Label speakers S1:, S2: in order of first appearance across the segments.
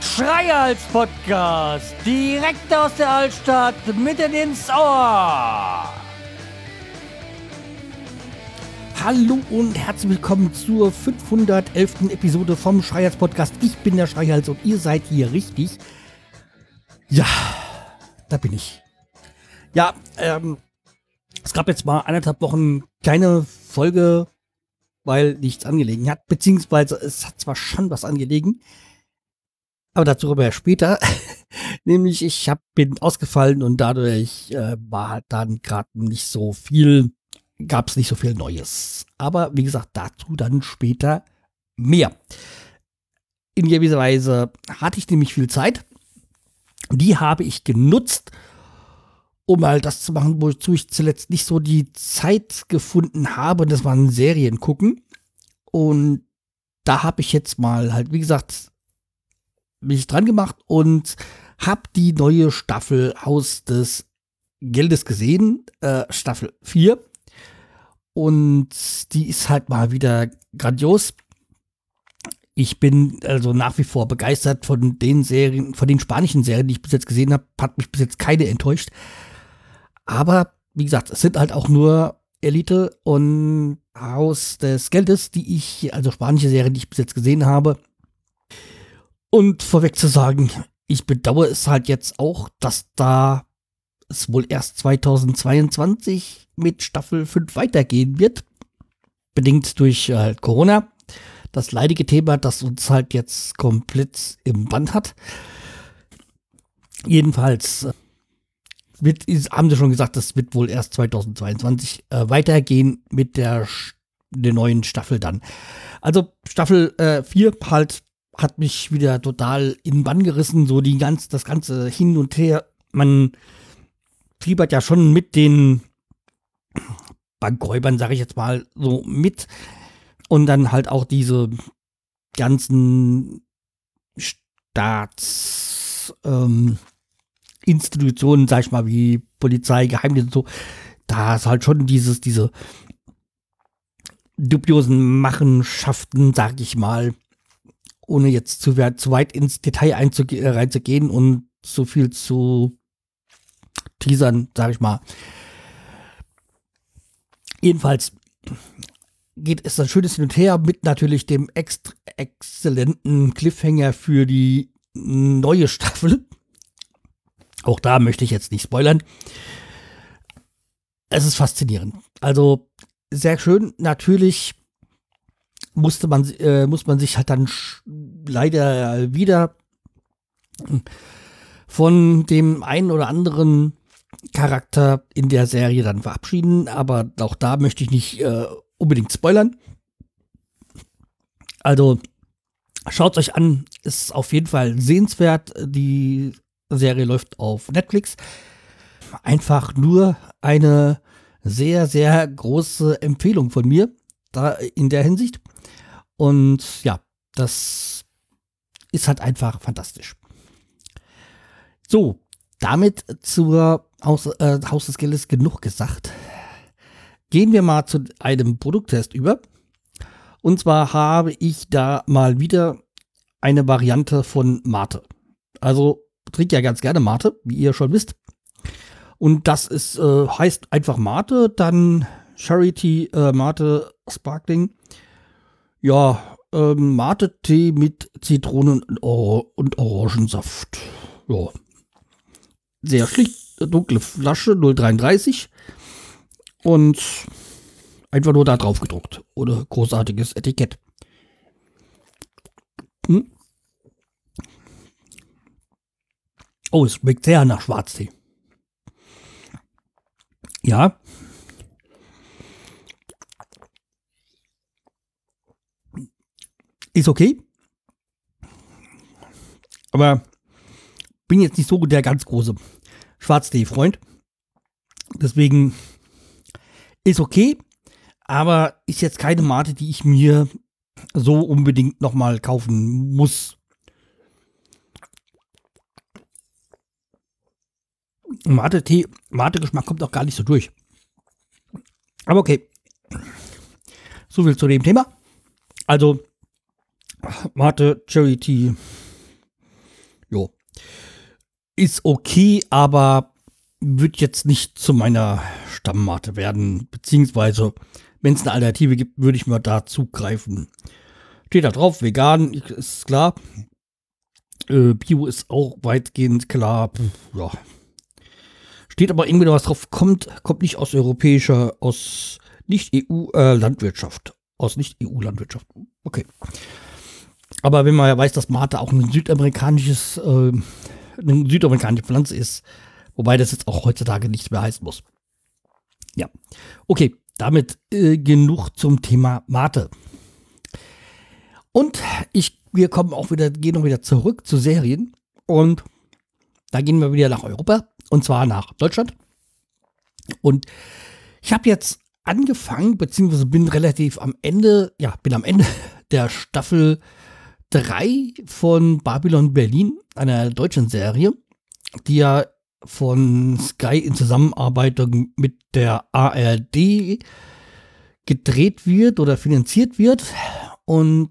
S1: Schreihals Podcast, direkt aus der Altstadt, mitten ins Ohr. Hallo und herzlich willkommen zur 511. Episode vom Schreihals Podcast. Ich bin der Schreihals und ihr seid hier richtig. Ja, da bin ich. Ja, ähm, es gab jetzt mal anderthalb Wochen keine Folge, weil nichts angelegen hat, beziehungsweise es hat zwar schon was angelegen, aber dazu aber später. Nämlich ich hab, bin ausgefallen und dadurch äh, war halt dann gerade nicht so viel, gab es nicht so viel Neues. Aber wie gesagt, dazu dann später mehr. In gewisser Weise hatte ich nämlich viel Zeit. Die habe ich genutzt, um halt das zu machen, wozu ich zuletzt nicht so die Zeit gefunden habe. Das waren Serien gucken. Und da habe ich jetzt mal halt, wie gesagt, mich dran gemacht und habe die neue Staffel Haus des Geldes gesehen, äh, Staffel 4. Und die ist halt mal wieder grandios. Ich bin also nach wie vor begeistert von den Serien, von den spanischen Serien, die ich bis jetzt gesehen habe. Hat mich bis jetzt keine enttäuscht. Aber wie gesagt, es sind halt auch nur Elite und Haus des Geldes, die ich, also spanische Serien, die ich bis jetzt gesehen habe. Und vorweg zu sagen, ich bedauere es halt jetzt auch, dass da es wohl erst 2022 mit Staffel 5 weitergehen wird. Bedingt durch äh, halt Corona. Das leidige Thema, das uns halt jetzt komplett im Band hat. Jedenfalls äh, wird, haben sie schon gesagt, das wird wohl erst 2022 äh, weitergehen mit der, der neuen Staffel dann. Also Staffel äh, 4 halt hat mich wieder total in den Bann gerissen, so die ganz, das ganze hin und her. Man fiebert ja schon mit den Bankräubern, sage ich jetzt mal, so mit. Und dann halt auch diese ganzen Staatsinstitutionen, ähm, sag ich mal, wie Polizei, Geheimdienst und so. Da ist halt schon dieses, diese dubiosen Machenschaften, sag ich mal, ohne jetzt zu, zu weit ins Detail äh, reinzugehen und so viel zu teasern, sag ich mal. Jedenfalls geht es ein schönes Hin und Her mit natürlich dem ext exzellenten Cliffhanger für die neue Staffel. Auch da möchte ich jetzt nicht spoilern. Es ist faszinierend. Also sehr schön. Natürlich musste man, äh, muss man sich halt dann leider wieder von dem einen oder anderen Charakter in der Serie dann verabschieden, aber auch da möchte ich nicht äh, unbedingt spoilern. Also schaut euch an, ist auf jeden Fall sehenswert. Die Serie läuft auf Netflix. Einfach nur eine sehr, sehr große Empfehlung von mir da in der Hinsicht. Und ja, das ist halt einfach fantastisch. So, damit zur Haus, äh, Haus des Geldes genug gesagt. Gehen wir mal zu einem Produkttest über. Und zwar habe ich da mal wieder eine Variante von Mate. Also trinke ja ganz gerne Mate, wie ihr schon wisst. Und das ist, äh, heißt einfach Mate, dann Charity äh, Mate Sparkling ja, ähm, Mate-Tee mit Zitronen und, Or und Orangensaft. Ja. Sehr schlicht, dunkle Flasche, 0,33. Und einfach nur da drauf gedruckt. Ohne großartiges Etikett. Hm? Oh, es schmeckt sehr nach Schwarztee. Ja, Ist okay. Aber bin jetzt nicht so der ganz große Schwarztee-Freund. Deswegen ist okay, aber ist jetzt keine Mate, die ich mir so unbedingt nochmal kaufen muss. Mate-Tee, Mate-Geschmack kommt auch gar nicht so durch. Aber okay. So viel zu dem Thema. Also, Mate, Charity, jo. Ist okay, aber wird jetzt nicht zu meiner Stammmate werden. Beziehungsweise, wenn es eine Alternative gibt, würde ich mal da zugreifen. Steht da drauf, vegan, ist klar. Äh, Bio ist auch weitgehend klar. Ja. Steht aber irgendwie noch was drauf, kommt, kommt nicht aus europäischer, aus nicht-EU-Landwirtschaft. Äh, aus nicht-EU-Landwirtschaft. Okay. Aber wenn man ja weiß, dass Mate auch ein südamerikanisches, äh, eine südamerikanische Pflanze ist, wobei das jetzt auch heutzutage nichts mehr heißen muss. Ja. Okay, damit äh, genug zum Thema Mate. Und ich, wir kommen auch wieder, gehen auch wieder zurück zu Serien. Und da gehen wir wieder nach Europa. Und zwar nach Deutschland. Und ich habe jetzt angefangen, beziehungsweise bin relativ am Ende, ja, bin am Ende der Staffel 3 von Babylon Berlin, einer deutschen Serie, die ja von Sky in Zusammenarbeit mit der ARD gedreht wird oder finanziert wird. Und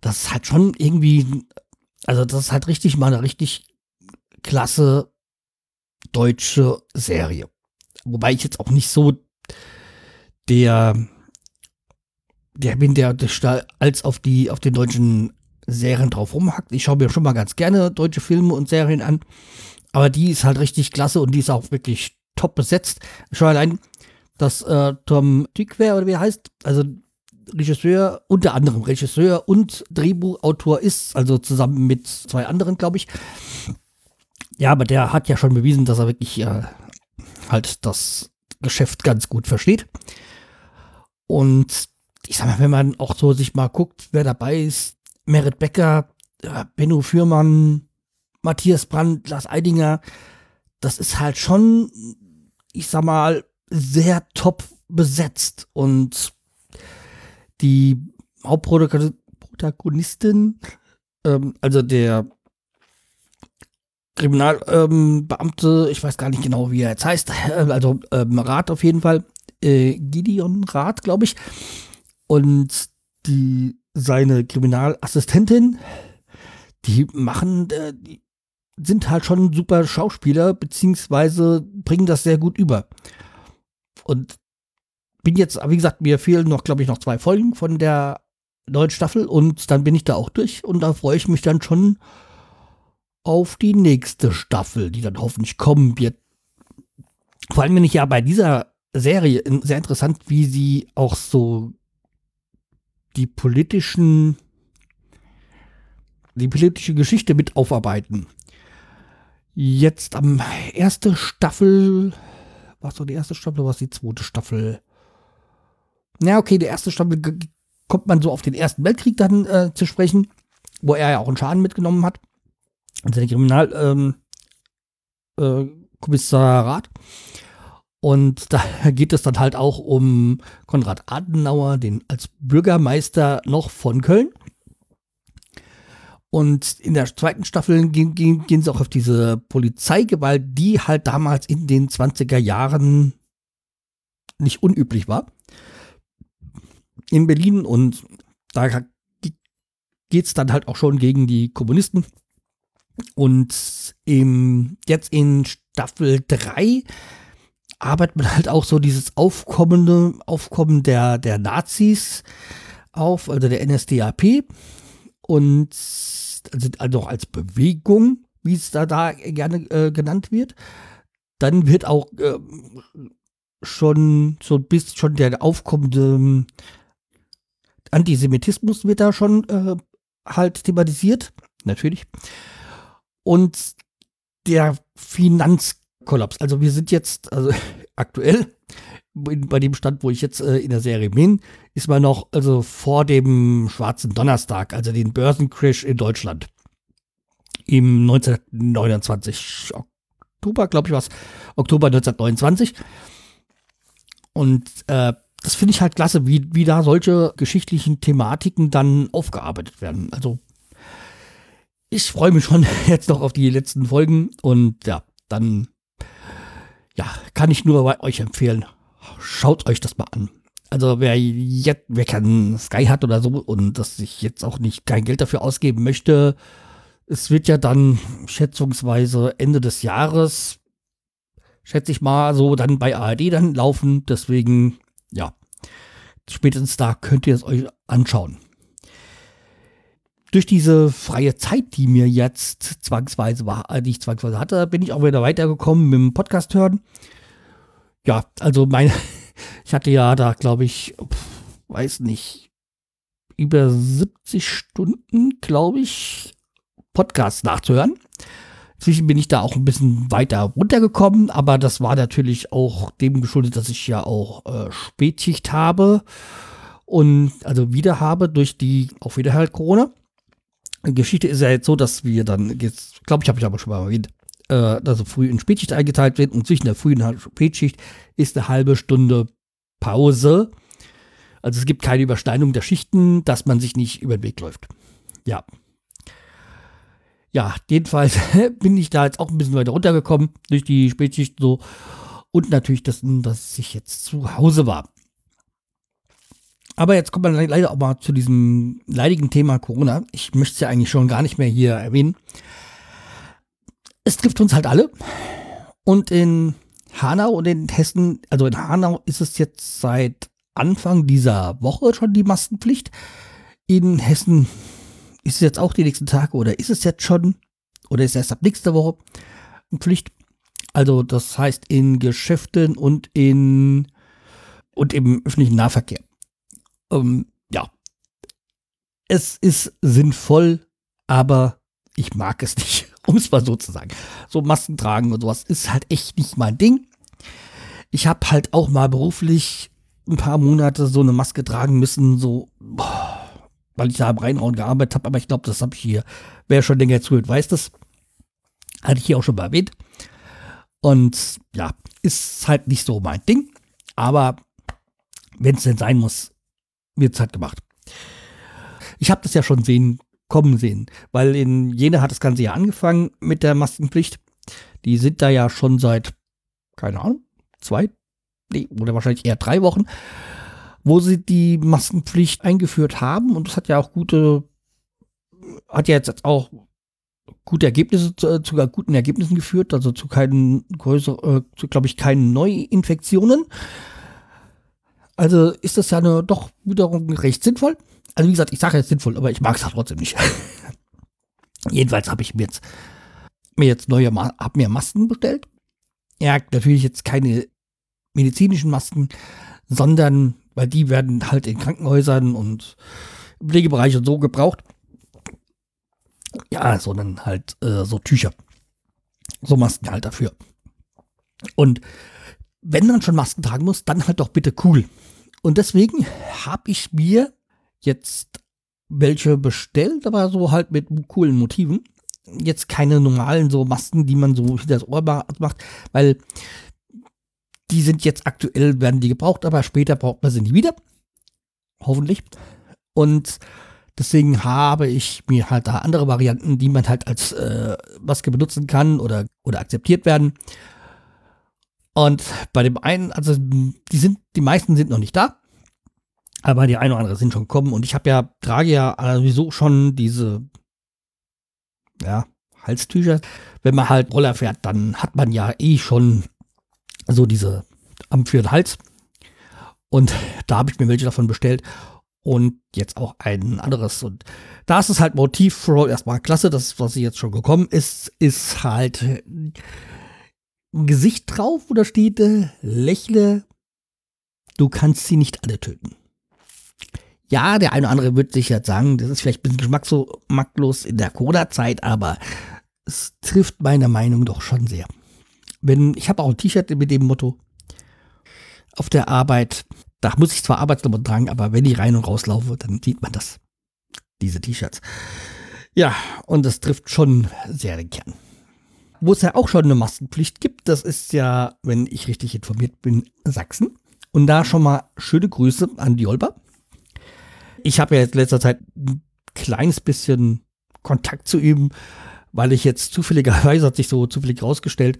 S1: das ist halt schon irgendwie, also das ist halt richtig mal eine richtig klasse deutsche Serie. Wobei ich jetzt auch nicht so der, der bin, der, der als auf die, auf den deutschen Serien drauf rumhackt. Ich schaue mir schon mal ganz gerne deutsche Filme und Serien an. Aber die ist halt richtig klasse und die ist auch wirklich top besetzt. Schon allein, dass äh, Tom Tykwer oder wie er heißt, also Regisseur, unter anderem Regisseur und Drehbuchautor ist, also zusammen mit zwei anderen, glaube ich. Ja, aber der hat ja schon bewiesen, dass er wirklich äh, halt das Geschäft ganz gut versteht. Und ich sag mal, wenn man auch so sich mal guckt, wer dabei ist, Merit Becker, äh, Benno Fürmann, Matthias Brandt, Lars Eidinger, das ist halt schon, ich sag mal, sehr top besetzt. Und die Hauptprotagonistin, ähm, also der Kriminalbeamte, ähm, ich weiß gar nicht genau, wie er jetzt heißt, also ähm, Rat auf jeden Fall, äh, Gideon Rath, glaube ich. Und die, seine Kriminalassistentin, die machen, äh, die sind halt schon super Schauspieler, beziehungsweise bringen das sehr gut über. Und bin jetzt, wie gesagt, mir fehlen noch, glaube ich, noch zwei Folgen von der neuen Staffel und dann bin ich da auch durch und da freue ich mich dann schon auf die nächste Staffel, die dann hoffentlich kommen wird. Vor allem, wenn ich ja bei dieser Serie sehr interessant, wie sie auch so die politischen, die politische Geschichte mit aufarbeiten. Jetzt am erste Staffel, was so die erste Staffel, oder was die zweite Staffel? Na, okay, die erste Staffel kommt man so auf den Ersten Weltkrieg dann äh, zu sprechen, wo er ja auch einen Schaden mitgenommen hat. Also der Kriminalkommissariat. Ähm, äh, und da geht es dann halt auch um Konrad Adenauer, den als Bürgermeister noch von Köln. Und in der zweiten Staffel gehen, gehen, gehen sie auch auf diese Polizeigewalt, die halt damals in den 20er Jahren nicht unüblich war. In Berlin und da geht es dann halt auch schon gegen die Kommunisten. Und im, jetzt in Staffel 3 arbeitet man halt auch so dieses aufkommende Aufkommen der, der Nazis auf, also der NSDAP und also, also auch als Bewegung, wie es da, da gerne äh, genannt wird. Dann wird auch äh, schon so ein bisschen schon der aufkommende Antisemitismus wird da schon äh, halt thematisiert, natürlich. Und der Finanz Kollaps. Also wir sind jetzt, also aktuell, bei dem Stand, wo ich jetzt äh, in der Serie bin, ist man noch also vor dem schwarzen Donnerstag, also den Börsencrash in Deutschland. Im 1929, Oktober, glaube ich, was, Oktober 1929. Und äh, das finde ich halt klasse, wie, wie da solche geschichtlichen Thematiken dann aufgearbeitet werden. Also ich freue mich schon jetzt noch auf die letzten Folgen und ja, dann ja, kann ich nur bei euch empfehlen. schaut euch das mal an. Also wer jetzt, wer kein Sky hat oder so und das sich jetzt auch nicht kein Geld dafür ausgeben möchte, es wird ja dann schätzungsweise Ende des Jahres, schätze ich mal, so dann bei ARD dann laufen. Deswegen, ja, spätestens da könnt ihr es euch anschauen. Durch diese freie Zeit, die mir jetzt zwangsweise war, äh, die ich zwangsweise hatte, bin ich auch wieder weitergekommen mit dem Podcast hören. Ja, also meine, ich hatte ja da, glaube ich, weiß nicht, über 70 Stunden, glaube ich, Podcasts nachzuhören. Inzwischen bin ich da auch ein bisschen weiter runtergekommen, aber das war natürlich auch dem geschuldet, dass ich ja auch äh, Spätschicht habe und also wieder habe durch die auch wieder halt Corona. Geschichte ist ja jetzt so, dass wir dann jetzt, glaube ich, habe ich aber schon mal erwähnt, äh, also früh in Spätschicht eingeteilt wird und zwischen der frühen Spätschicht ist eine halbe Stunde Pause. Also es gibt keine Überschneidung der Schichten, dass man sich nicht über den Weg läuft. Ja. Ja, jedenfalls bin ich da jetzt auch ein bisschen weiter runtergekommen durch die Spätschicht so. Und natürlich, dass, dass ich jetzt zu Hause war. Aber jetzt kommt man leider auch mal zu diesem leidigen Thema Corona. Ich möchte es ja eigentlich schon gar nicht mehr hier erwähnen. Es trifft uns halt alle. Und in Hanau und in Hessen, also in Hanau ist es jetzt seit Anfang dieser Woche schon die Maskenpflicht. In Hessen ist es jetzt auch die nächsten Tage oder ist es jetzt schon oder ist es erst ab nächster Woche Pflicht? Also das heißt in Geschäften und in und im öffentlichen Nahverkehr. Ähm, ja, es ist sinnvoll, aber ich mag es nicht, um es mal so zu sagen. So Masken tragen und sowas ist halt echt nicht mein Ding. Ich habe halt auch mal beruflich ein paar Monate so eine Maske tragen müssen, so, weil ich da im Rheinraum gearbeitet habe, aber ich glaube, das habe ich hier, wer schon länger zuhört, weiß das. Hatte ich hier auch schon mal erwähnt. Und ja, ist halt nicht so mein Ding. Aber wenn es denn sein muss, wird es halt gemacht. Ich habe das ja schon sehen, kommen sehen, weil in Jena hat das Ganze ja angefangen mit der Maskenpflicht. Die sind da ja schon seit, keine Ahnung, zwei, nee, oder wahrscheinlich eher drei Wochen wo sie die Maskenpflicht eingeführt haben. Und das hat ja auch gute, hat ja jetzt auch gute Ergebnisse, zu, äh, zu guten Ergebnissen geführt, also zu keinen größeren, äh, glaube ich, keinen Neuinfektionen. Also ist das ja eine, doch wiederum recht sinnvoll. Also wie gesagt, ich sage jetzt sinnvoll, aber ich mag es halt trotzdem nicht. Jedenfalls habe ich mir jetzt, mir jetzt neue, hab mir Masken bestellt. Ja, natürlich jetzt keine medizinischen Masken, sondern weil die werden halt in Krankenhäusern und Pflegebereich und so gebraucht. Ja, sondern halt äh, so Tücher. So Masken halt dafür. Und wenn man schon Masken tragen muss, dann halt doch bitte cool. Und deswegen habe ich mir jetzt welche bestellt, aber so halt mit coolen Motiven. Jetzt keine normalen so Masken, die man so hinter das Ohr macht, weil die sind jetzt aktuell, werden die gebraucht, aber später braucht man sie nie wieder. Hoffentlich. Und deswegen habe ich mir halt da andere Varianten, die man halt als äh, Maske benutzen kann oder, oder akzeptiert werden. Und bei dem einen, also die sind, die meisten sind noch nicht da. Aber die eine oder andere sind schon gekommen. Und ich habe ja, trage ja sowieso schon diese, ja, Halstücher. Wenn man halt Roller fährt, dann hat man ja eh schon so diese am für den Hals. Und da habe ich mir welche davon bestellt. Und jetzt auch ein anderes. Und da ist es halt Motiv for erstmal klasse. Das, was jetzt schon gekommen ist, ist halt ein Gesicht drauf, da steht, äh, lächle, du kannst sie nicht alle töten. Ja, der eine oder andere wird sich jetzt sagen, das ist vielleicht ein bisschen geschmackslos in der Corona-Zeit, aber es trifft meine Meinung doch schon sehr. Wenn, ich habe auch ein T-Shirt mit dem Motto, auf der Arbeit, da muss ich zwar Arbeitsklamotten tragen, aber wenn ich rein und rauslaufe, dann sieht man das. Diese T-Shirts. Ja, und das trifft schon sehr den Kern. Wo es ja auch schon eine Maskenpflicht gibt, das ist ja, wenn ich richtig informiert bin, Sachsen. Und da schon mal schöne Grüße an die Olber. Ich habe ja jetzt in letzter Zeit ein kleines bisschen Kontakt zu ihm, weil ich jetzt zufälligerweise hat sich so zufällig rausgestellt,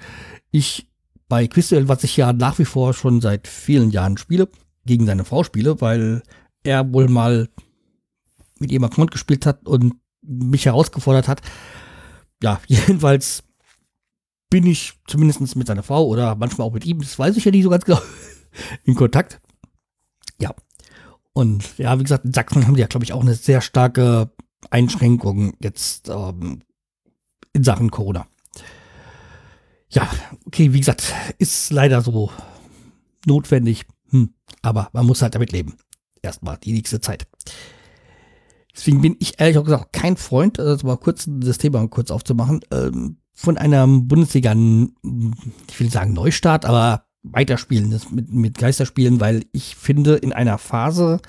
S1: ich bei Quizduell, was ich ja nach wie vor schon seit vielen Jahren spiele, gegen seine Frau spiele, weil er wohl mal mit ihm Account gespielt hat und mich herausgefordert hat. Ja, jedenfalls bin ich zumindest mit seiner Frau oder manchmal auch mit ihm, das weiß ich ja nicht so ganz genau, in Kontakt. Ja. Und ja, wie gesagt, in Sachsen haben die ja, glaube ich, auch eine sehr starke Einschränkung jetzt ähm, in Sachen Corona. Ja, okay, wie gesagt, ist leider so notwendig, hm, aber man muss halt damit leben. Erstmal die nächste Zeit. Deswegen bin ich ehrlich gesagt kein Freund, also mal kurz das Thema kurz aufzumachen, ähm, von einem Bundesliga, ich will sagen Neustart, aber weiterspielen, mit, mit Geisterspielen, weil ich finde, in einer Phase,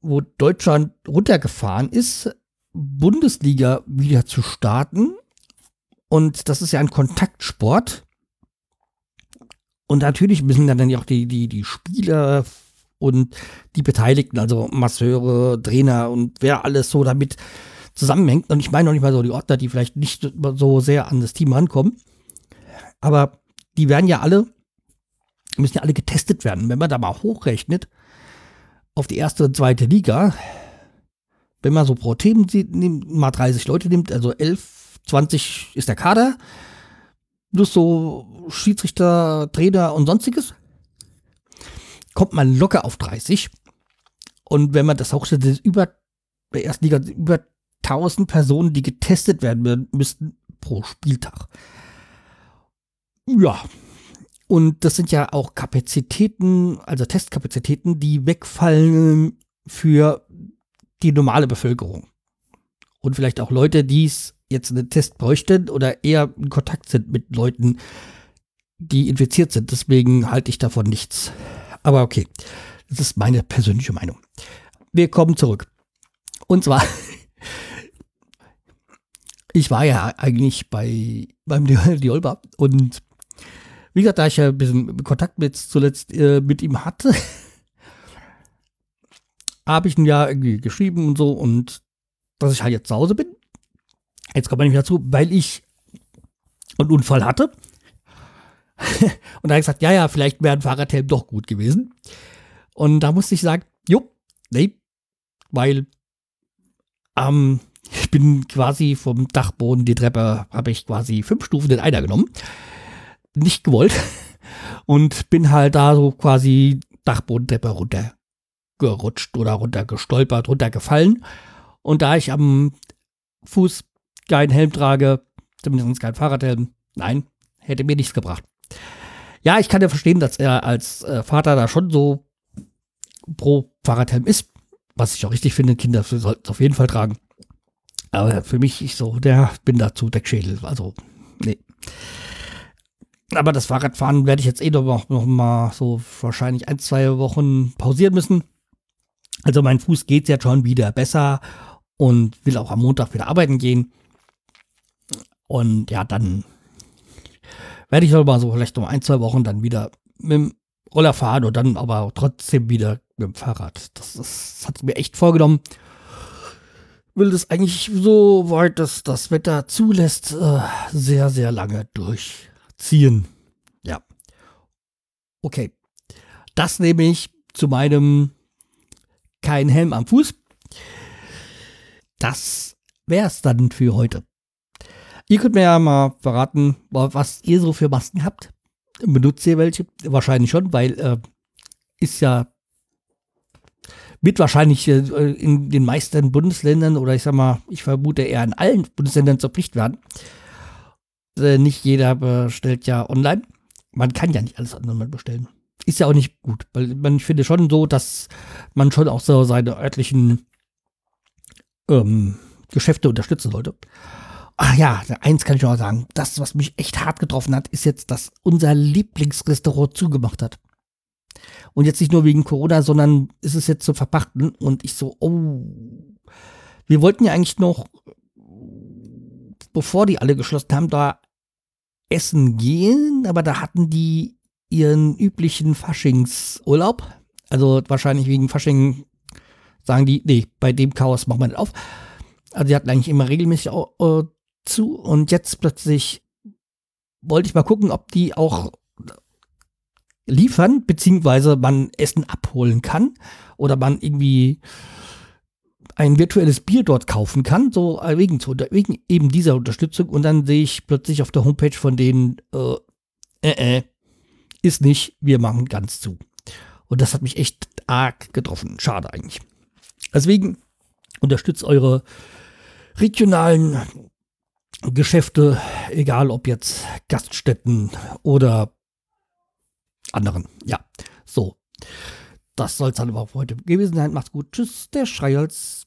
S1: wo Deutschland runtergefahren ist, Bundesliga wieder zu starten. Und das ist ja ein Kontaktsport. Und natürlich müssen dann auch die, die, die Spieler und die Beteiligten, also Masseure, Trainer und wer alles so damit zusammenhängt. Und ich meine noch nicht mal so die Ordner, die vielleicht nicht so sehr an das Team rankommen. Aber die werden ja alle, müssen ja alle getestet werden. Wenn man da mal hochrechnet auf die erste und zweite Liga, wenn man so pro Team nimmt, mal 30 Leute nimmt, also 11, 20 ist der Kader, plus so Schiedsrichter, Trainer und sonstiges, kommt man locker auf 30. Und wenn man das hochstellt, über der ersten Liga über 1000 Personen, die getestet werden müssten pro Spieltag. Ja. Und das sind ja auch Kapazitäten, also Testkapazitäten, die wegfallen für die normale Bevölkerung. Und vielleicht auch Leute, die es jetzt einen Test bräuchten oder eher in Kontakt sind mit Leuten, die infiziert sind. Deswegen halte ich davon nichts. Aber okay, das ist meine persönliche Meinung. Wir kommen zurück. Und zwar ich war ja eigentlich bei beim Diolba und wie gesagt, da ich ja ein bisschen Kontakt mit zuletzt äh, mit ihm hatte, habe ich ihn ja irgendwie geschrieben und so und dass ich halt jetzt zu Hause bin. Jetzt kommt man nicht dazu, weil ich einen Unfall hatte. und da habe ich gesagt, ja, ja, vielleicht wäre ein Fahrradhelm doch gut gewesen. Und da musste ich sagen, jo, nee, weil ich bin quasi vom Dachboden, die Treppe habe ich quasi fünf Stufen in einer genommen. Nicht gewollt. Und bin halt da so quasi Dachbodentreppe runtergerutscht oder runtergestolpert, runtergefallen. Und da ich am Fuß keinen Helm trage, zumindest kein Fahrradhelm, nein, hätte mir nichts gebracht. Ja, ich kann ja verstehen, dass er als äh, Vater da schon so pro Fahrradhelm ist. Was ich auch richtig finde, Kinder sollten es auf jeden Fall tragen. Aber für mich, ich so, der bin dazu Deckschädel. Also, nee. Aber das Fahrradfahren werde ich jetzt eh noch, noch mal so wahrscheinlich ein, zwei Wochen pausieren müssen. Also mein Fuß geht jetzt schon wieder besser und will auch am Montag wieder arbeiten gehen. Und ja, dann werde ich aber mal so vielleicht noch ein, zwei Wochen dann wieder mit dem Roller fahren und dann aber trotzdem wieder mit dem Fahrrad. Das, das, das hat mir echt vorgenommen will das eigentlich so weit, dass das Wetter zulässt, äh, sehr, sehr lange durchziehen. Ja. Okay. Das nehme ich zu meinem kein Helm am Fuß. Das wäre es dann für heute. Ihr könnt mir ja mal verraten, was ihr so für Masken habt. Benutzt ihr welche? Wahrscheinlich schon, weil äh, ist ja wird wahrscheinlich äh, in den meisten Bundesländern oder ich sag mal, ich vermute eher in allen Bundesländern zur Pflicht werden. Äh, nicht jeder bestellt ja online. Man kann ja nicht alles online bestellen. Ist ja auch nicht gut, weil man finde schon so, dass man schon auch so seine örtlichen ähm, Geschäfte unterstützen sollte. Ach ja, eins kann ich noch sagen. Das, was mich echt hart getroffen hat, ist jetzt, dass unser Lieblingsrestaurant zugemacht hat. Und jetzt nicht nur wegen Corona, sondern ist es jetzt zu verpachten. Und ich so, oh, wir wollten ja eigentlich noch, bevor die alle geschlossen haben, da essen gehen, aber da hatten die ihren üblichen Faschingsurlaub. Also wahrscheinlich wegen Fasching sagen die, nee, bei dem Chaos machen wir nicht auf. Also die hatten eigentlich immer regelmäßig auch, äh, zu und jetzt plötzlich wollte ich mal gucken, ob die auch liefern, beziehungsweise man Essen abholen kann oder man irgendwie ein virtuelles Bier dort kaufen kann, so äh, wegen, wegen eben dieser Unterstützung. Und dann sehe ich plötzlich auf der Homepage von denen, äh, äh, äh, ist nicht, wir machen ganz zu. Und das hat mich echt arg getroffen. Schade eigentlich. Deswegen unterstützt eure regionalen Geschäfte, egal ob jetzt Gaststätten oder anderen. Ja, so. Das soll es dann aber auch heute gewesen sein. Macht's gut. Tschüss, der Schreihals.